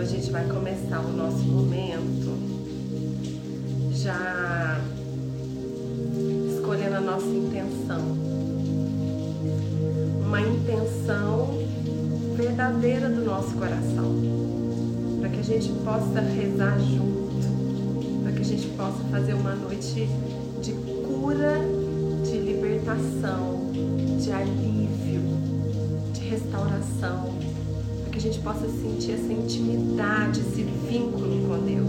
a gente vai começar o nosso momento já escolhendo a nossa intenção. Uma intenção verdadeira do nosso coração. Para que a gente possa rezar junto. Para que a gente possa fazer uma noite de cura, de libertação, de alívio, de restauração a gente possa sentir essa intimidade, esse vínculo com Deus.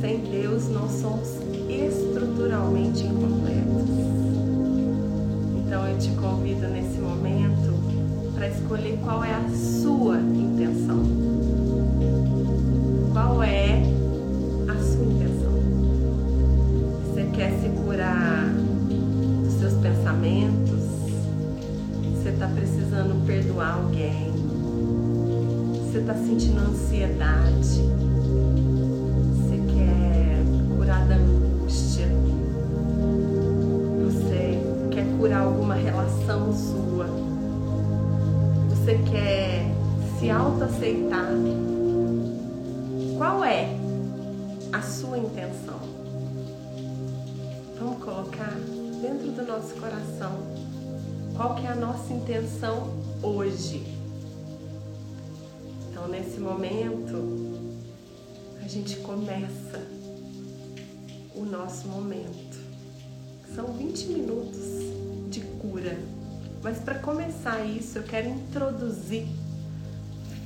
Sem Deus, nós somos estruturalmente incompletos. Então, eu te convido nesse momento para escolher qual é a sua intenção. Qual é a sua intenção? Você quer se curar dos seus pensamentos? Perdoar alguém? Você está sentindo ansiedade? Você quer curar da angústia? Você quer curar alguma relação sua? Você quer se autoaceitar? Qual é a sua intenção? Vamos colocar dentro do nosso coração qual que é a nossa intenção hoje. Então, nesse momento, a gente começa o nosso momento. São 20 minutos de cura. Mas para começar isso, eu quero introduzir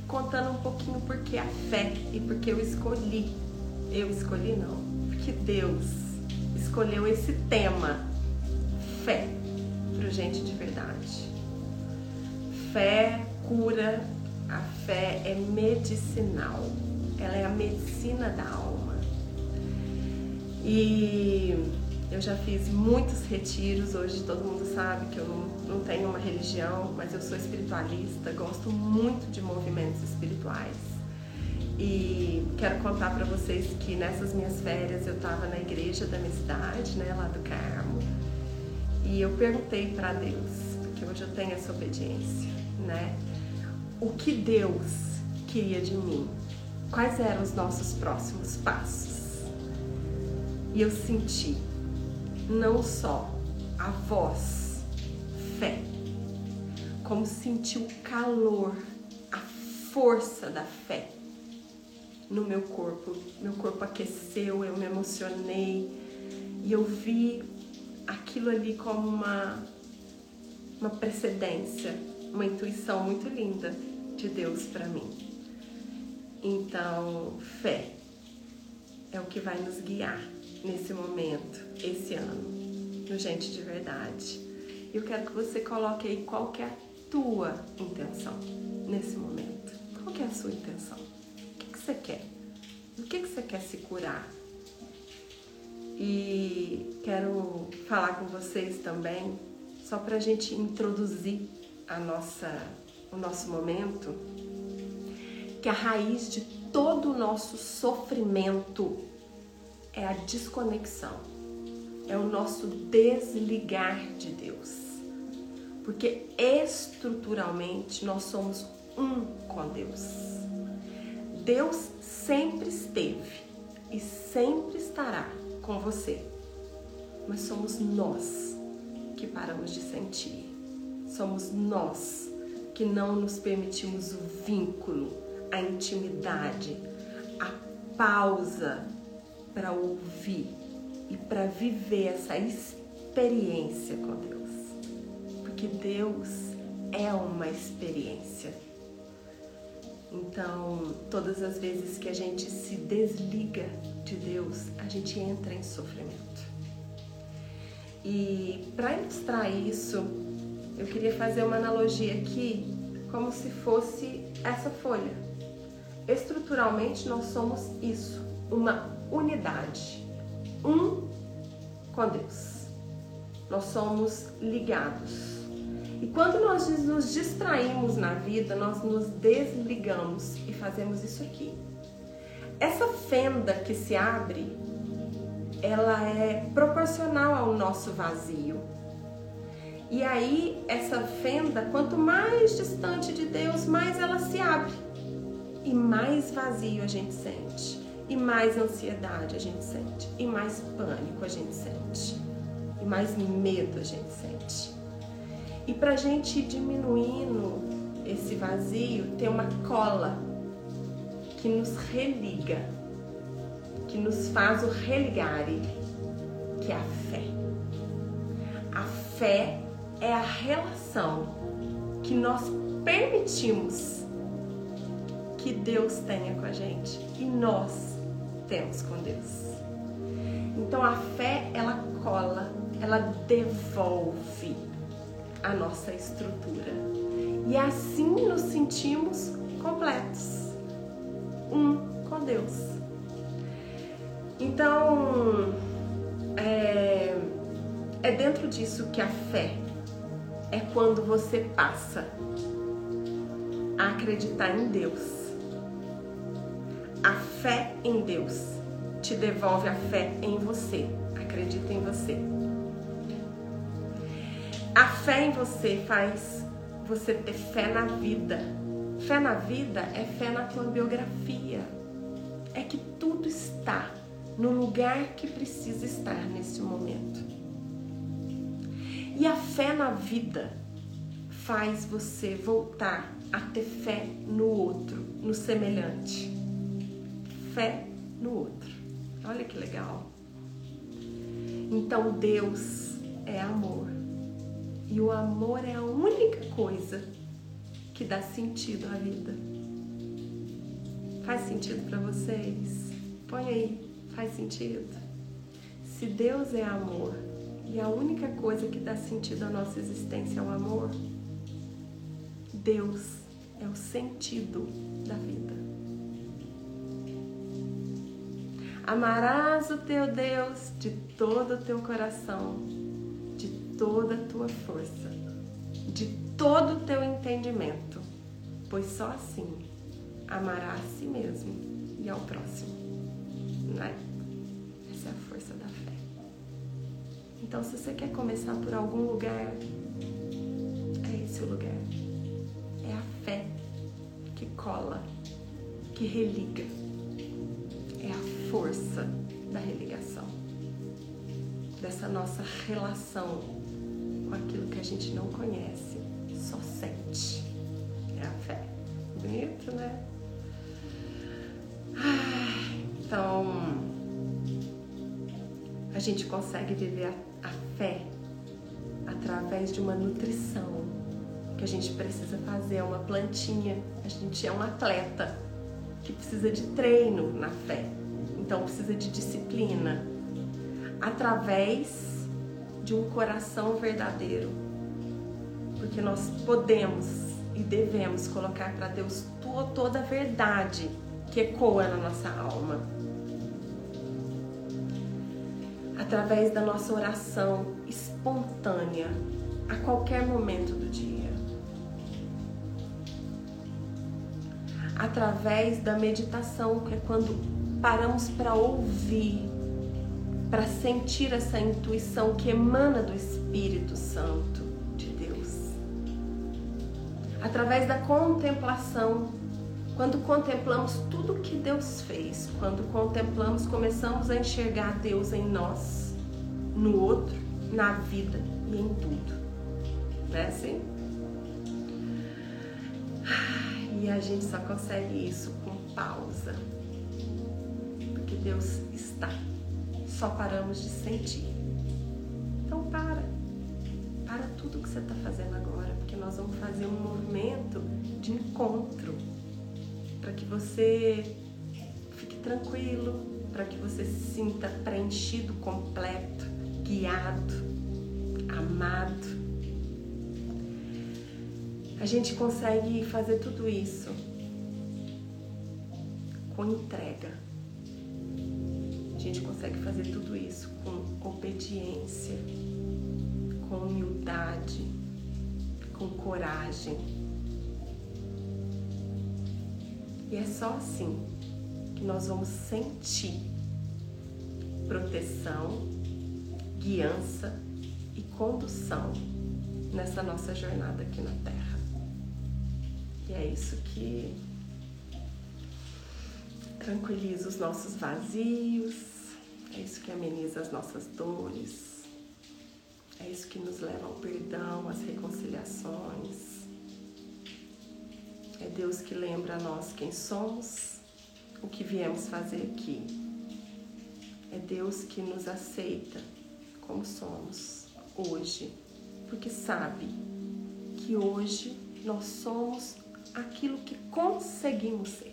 contando um pouquinho porque a fé e porque eu escolhi. Eu escolhi não, porque Deus escolheu esse tema, fé gente de verdade. Fé cura, a fé é medicinal, ela é a medicina da alma. E eu já fiz muitos retiros, hoje todo mundo sabe que eu não, não tenho uma religião, mas eu sou espiritualista, gosto muito de movimentos espirituais. E quero contar para vocês que nessas minhas férias eu estava na igreja da minha cidade, né, lá do Carmo, e eu perguntei para Deus, porque hoje eu tenho essa obediência, né? O que Deus queria de mim? Quais eram os nossos próximos passos? E eu senti não só a voz, fé, como senti o calor, a força da fé no meu corpo. Meu corpo aqueceu, eu me emocionei e eu vi aquilo ali como uma, uma precedência, uma intuição muito linda de Deus para mim. Então, fé é o que vai nos guiar nesse momento, esse ano, no Gente de Verdade. E eu quero que você coloque aí qual é a tua intenção nesse momento. Qual é a sua intenção? O que, que você quer? Do que, que você quer se curar? E quero falar com vocês também, só para a gente introduzir a nossa, o nosso momento, que a raiz de todo o nosso sofrimento é a desconexão, é o nosso desligar de Deus. Porque estruturalmente nós somos um com Deus. Deus sempre esteve e sempre estará com você. Mas somos nós que paramos de sentir. Somos nós que não nos permitimos o vínculo, a intimidade, a pausa para ouvir e para viver essa experiência com Deus. Porque Deus é uma experiência. Então, todas as vezes que a gente se desliga de Deus, a gente entra em sofrimento. E para ilustrar isso, eu queria fazer uma analogia aqui, como se fosse essa folha. Estruturalmente, nós somos isso, uma unidade, um com Deus. Nós somos ligados. E quando nós nos distraímos na vida, nós nos desligamos e fazemos isso aqui. Essa fenda que se abre, ela é proporcional ao nosso vazio. E aí, essa fenda, quanto mais distante de Deus, mais ela se abre. e mais vazio a gente sente, e mais ansiedade a gente sente, e mais pânico a gente sente, e mais medo a gente sente. E para a gente ir diminuindo esse vazio, tem uma cola que nos religa, que nos faz o religare, que é a fé. A fé é a relação que nós permitimos que Deus tenha com a gente e nós temos com Deus. Então a fé ela cola, ela devolve a nossa estrutura e assim nos sentimos completos, um com Deus. Então é, é dentro disso que a fé é quando você passa a acreditar em Deus a fé em Deus te devolve a fé em você. Acredita em você. A fé em você faz você ter fé na vida. Fé na vida é fé na tua biografia. É que tudo está no lugar que precisa estar nesse momento. E a fé na vida faz você voltar a ter fé no outro, no semelhante fé no outro. Olha que legal. Então Deus é amor. E o amor é a única coisa que dá sentido à vida. Faz sentido para vocês? Põe aí, faz sentido? Se Deus é amor e a única coisa que dá sentido à nossa existência é o amor, Deus é o sentido da vida. Amarás o teu Deus de todo o teu coração, de toda a tua força, de todo o teu entendimento, pois só assim amará a si mesmo e ao próximo. Não é? Essa é a força da fé. Então, se você quer começar por algum lugar, é esse o lugar. É a fé que cola, que religa força da religação, dessa nossa relação com aquilo que a gente não conhece, só sente. É a fé. Bonito, né? então, a gente consegue viver a, a fé através de uma nutrição que a gente precisa fazer, é uma plantinha. A gente é um atleta que precisa de treino na fé então precisa de disciplina através de um coração verdadeiro. Porque nós podemos e devemos colocar para Deus toda a verdade que ecoa na nossa alma. Através da nossa oração espontânea a qualquer momento do dia. Através da meditação, que é quando paramos para ouvir, para sentir essa intuição que emana do Espírito Santo de Deus. Através da contemplação, quando contemplamos tudo que Deus fez, quando contemplamos, começamos a enxergar Deus em nós, no outro, na vida e em tudo. Não é assim? E a gente só consegue isso com pausa Deus está. Só paramos de sentir. Então para. Para tudo que você está fazendo agora, porque nós vamos fazer um movimento de encontro para que você fique tranquilo, para que você se sinta preenchido, completo, guiado, amado. A gente consegue fazer tudo isso com entrega gente consegue fazer tudo isso com obediência, com humildade, com coragem. E é só assim que nós vamos sentir proteção, guiança e condução nessa nossa jornada aqui na Terra. E é isso que tranquiliza os nossos vazios, que ameniza as nossas dores, é isso que nos leva ao perdão, às reconciliações. É Deus que lembra a nós quem somos, o que viemos fazer aqui. É Deus que nos aceita como somos hoje, porque sabe que hoje nós somos aquilo que conseguimos ser.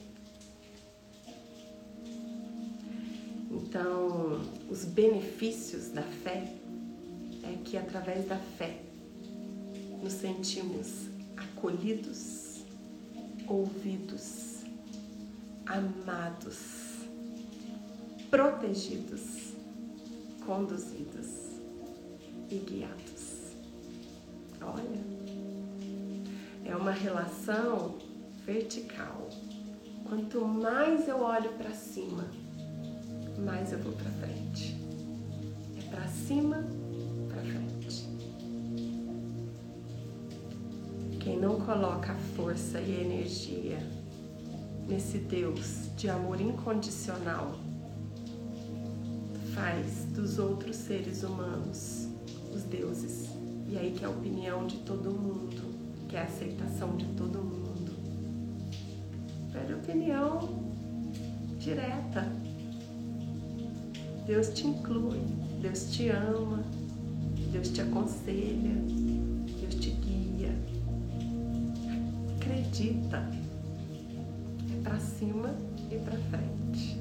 Então, os benefícios da fé é que através da fé nos sentimos acolhidos, ouvidos, amados, protegidos, conduzidos e guiados. Olha, é uma relação vertical. Quanto mais eu olho para cima, mais eu vou para frente. É para cima, para frente. Quem não coloca a força e a energia nesse Deus de amor incondicional faz dos outros seres humanos os deuses. E aí que é a opinião de todo mundo, que é a aceitação de todo mundo. Pede opinião direta Deus te inclui, Deus te ama, Deus te aconselha, Deus te guia. Acredita. É para cima e para frente.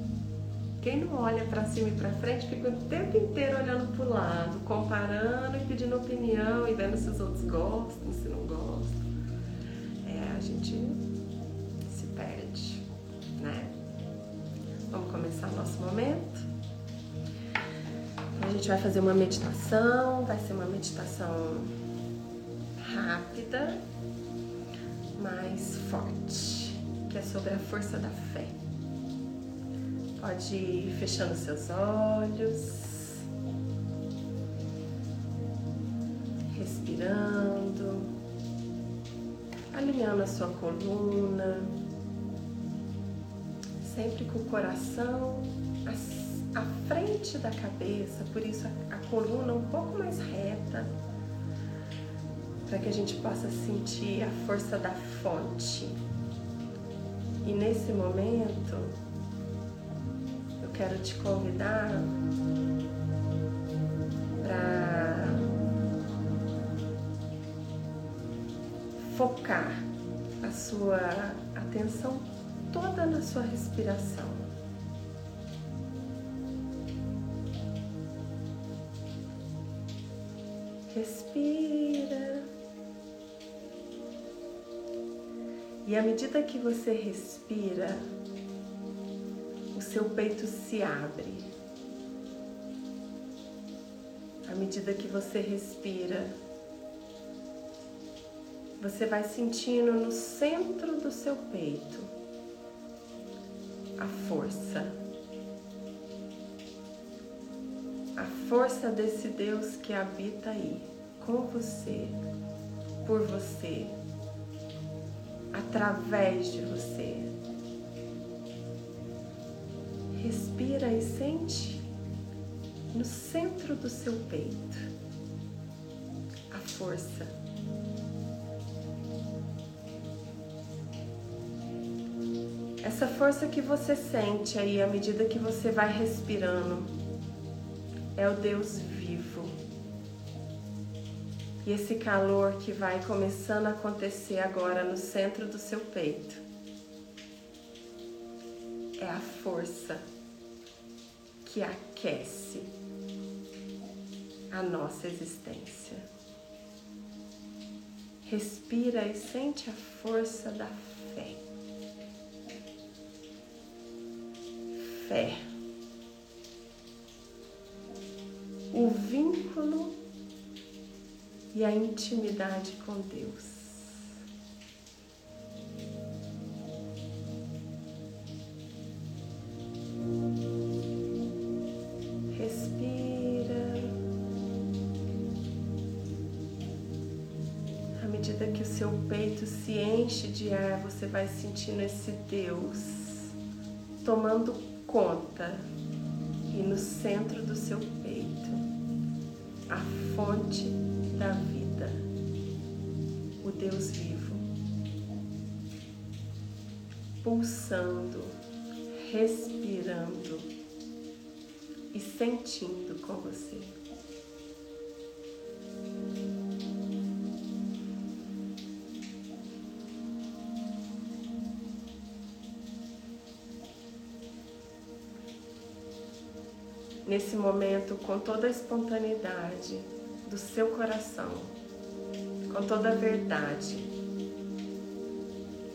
Quem não olha para cima e para frente fica o tempo inteiro olhando para o lado, comparando e pedindo opinião e vendo se os outros gostam, se não gostam. É, a gente se perde, né? Vamos começar nosso momento? Gente vai fazer uma meditação, vai ser uma meditação rápida, mas forte, que é sobre a força da fé. Pode ir fechando seus olhos, respirando, alinhando a sua coluna, sempre com o coração assim à frente da cabeça, por isso a, a coluna um pouco mais reta, para que a gente possa sentir a força da fonte. E nesse momento, eu quero te convidar para focar a sua atenção toda na sua respiração. Respira. E à medida que você respira, o seu peito se abre. À medida que você respira, você vai sentindo no centro do seu peito a força força desse Deus que habita aí, com você, por você, através de você. Respira e sente no centro do seu peito a força. Essa força que você sente aí à medida que você vai respirando é o Deus vivo. E esse calor que vai começando a acontecer agora no centro do seu peito é a força que aquece a nossa existência. Respira e sente a força da fé. Fé. O vínculo e a intimidade com Deus. Respira. À medida que o seu peito se enche de ar, você vai sentindo esse Deus tomando conta e no centro do seu peito fonte da vida, o Deus vivo, pulsando, respirando e sentindo com você. nesse momento com toda a espontaneidade do seu coração, com toda a verdade.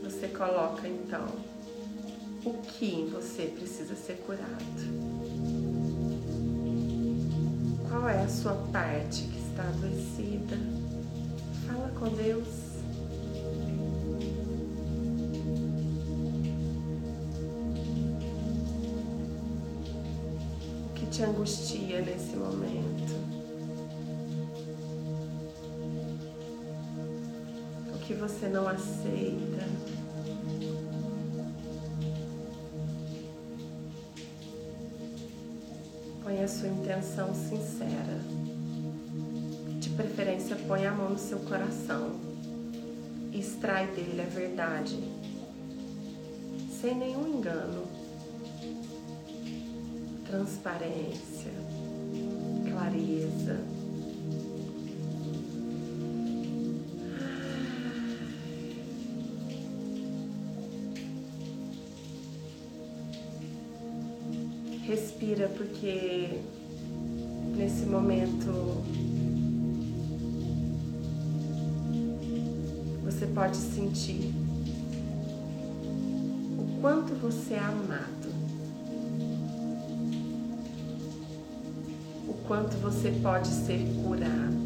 Você coloca então o que você precisa ser curado. Qual é a sua parte que está adoecida? Fala com Deus. te angustia nesse momento? Você não aceita? Põe a sua intenção sincera. De preferência, põe a mão no seu coração e extrai dele a verdade, sem nenhum engano transparência, clareza. Respira porque nesse momento você pode sentir o quanto você é amado. quanto você pode ser curado.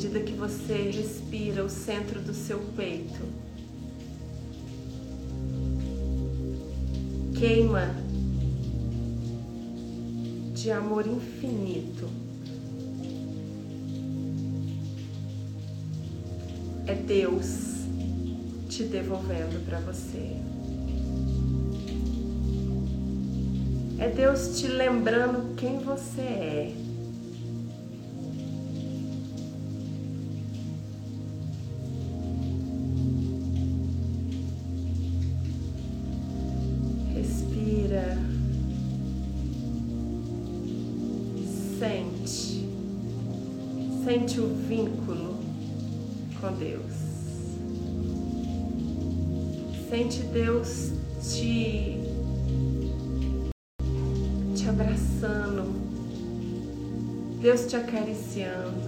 Medida que você respira o centro do seu peito, queima de amor infinito. É Deus te devolvendo para você. É Deus te lembrando quem você é. Sente o vínculo com Deus. Sente Deus te, te abraçando, Deus te acariciando.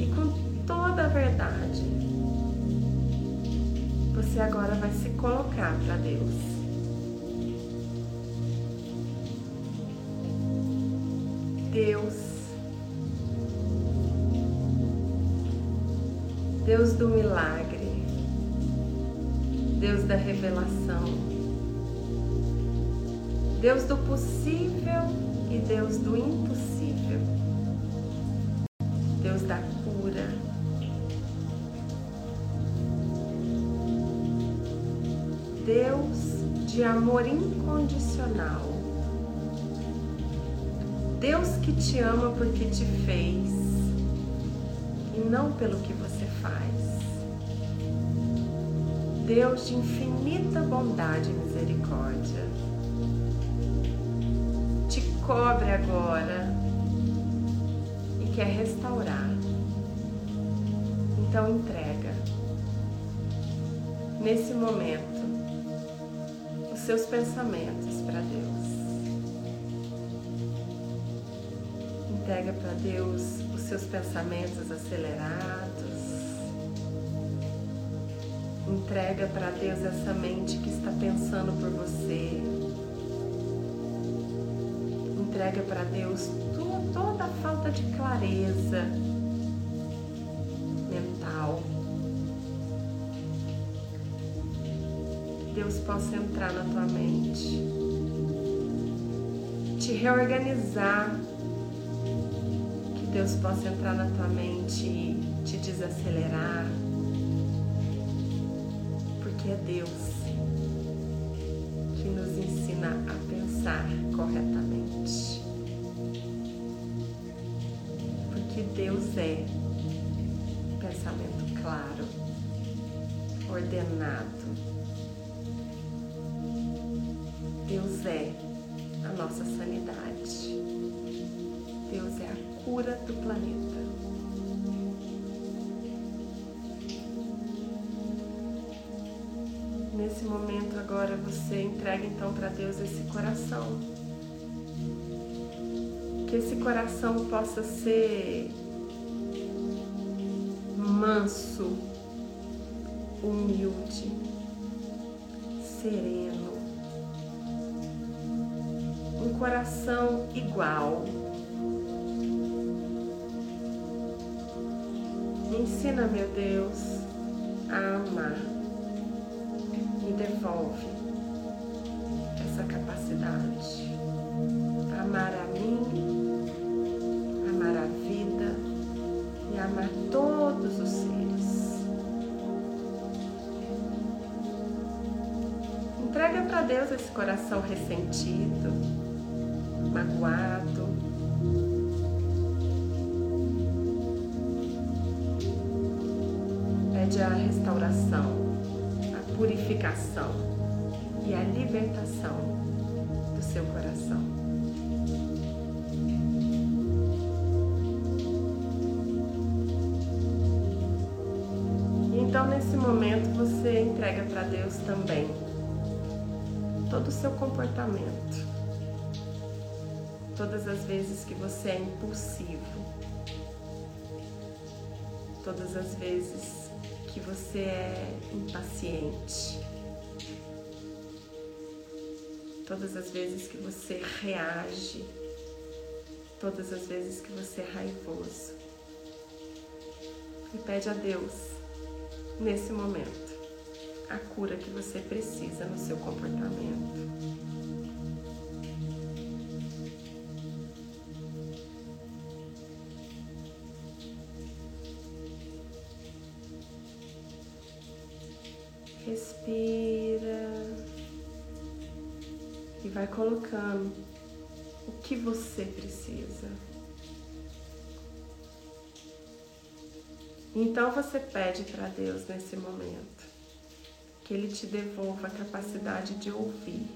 E com toda a verdade, você agora vai se colocar para Deus. Deus Deus do milagre, Deus da revelação, Deus do possível e Deus do impossível, Deus da cura. Deus de amor incondicional. Deus que te ama porque te fez e não pelo que você faz. Deus de infinita bondade e misericórdia, te cobre agora e quer restaurar. Então entrega, nesse momento, os seus pensamentos para Deus. Entrega para Deus os seus pensamentos acelerados Entrega para Deus essa mente que está pensando por você. Entrega para Deus toda a falta de clareza mental. Deus possa entrar na tua mente, te reorganizar, Deus possa entrar na tua mente e te desacelerar, porque é Deus que nos ensina a pensar corretamente. Porque Deus é pensamento claro, ordenado. Do planeta. Nesse momento agora você entrega então para Deus esse coração. Que esse coração possa ser manso, humilde, sereno. Um coração igual. Ensina, meu Deus, a amar me devolve essa capacidade. Amar a mim, amar a vida e amar todos os seres. Entrega para Deus esse coração ressentido, magoado. Pede a restauração purificação e a libertação do seu coração. Então, nesse momento, você entrega para Deus também todo o seu comportamento, todas as vezes que você é impulsivo, todas as vezes que você é impaciente. Todas as vezes que você reage, todas as vezes que você é raivoso. E pede a Deus, nesse momento, a cura que você precisa no seu comportamento. Colocando o que você precisa. Então você pede para Deus nesse momento que Ele te devolva a capacidade de ouvir